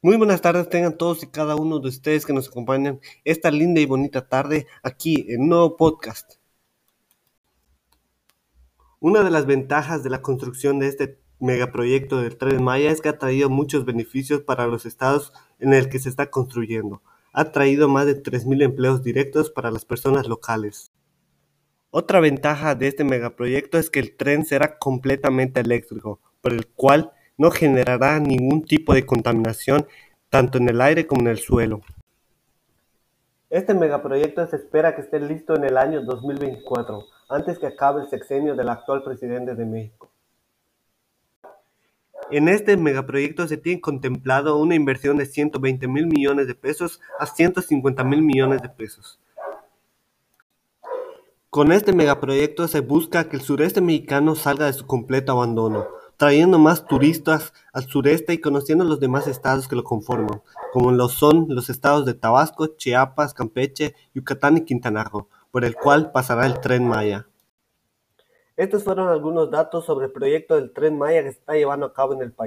Muy buenas tardes tengan todos y cada uno de ustedes que nos acompañan esta linda y bonita tarde aquí en nuevo podcast. Una de las ventajas de la construcción de este megaproyecto del Tren Maya es que ha traído muchos beneficios para los estados en el que se está construyendo. Ha traído más de 3.000 empleos directos para las personas locales. Otra ventaja de este megaproyecto es que el tren será completamente eléctrico, por el cual no generará ningún tipo de contaminación tanto en el aire como en el suelo. Este megaproyecto se espera que esté listo en el año 2024, antes que acabe el sexenio del actual presidente de México. En este megaproyecto se tiene contemplado una inversión de 120 mil millones de pesos a 150 mil millones de pesos. Con este megaproyecto se busca que el sureste mexicano salga de su completo abandono, trayendo más turistas al sureste y conociendo los demás estados que lo conforman, como lo son los estados de Tabasco, Chiapas, Campeche, Yucatán y Quintana Roo, por el cual pasará el Tren Maya. Estos fueron algunos datos sobre el proyecto del Tren Maya que se está llevando a cabo en el país.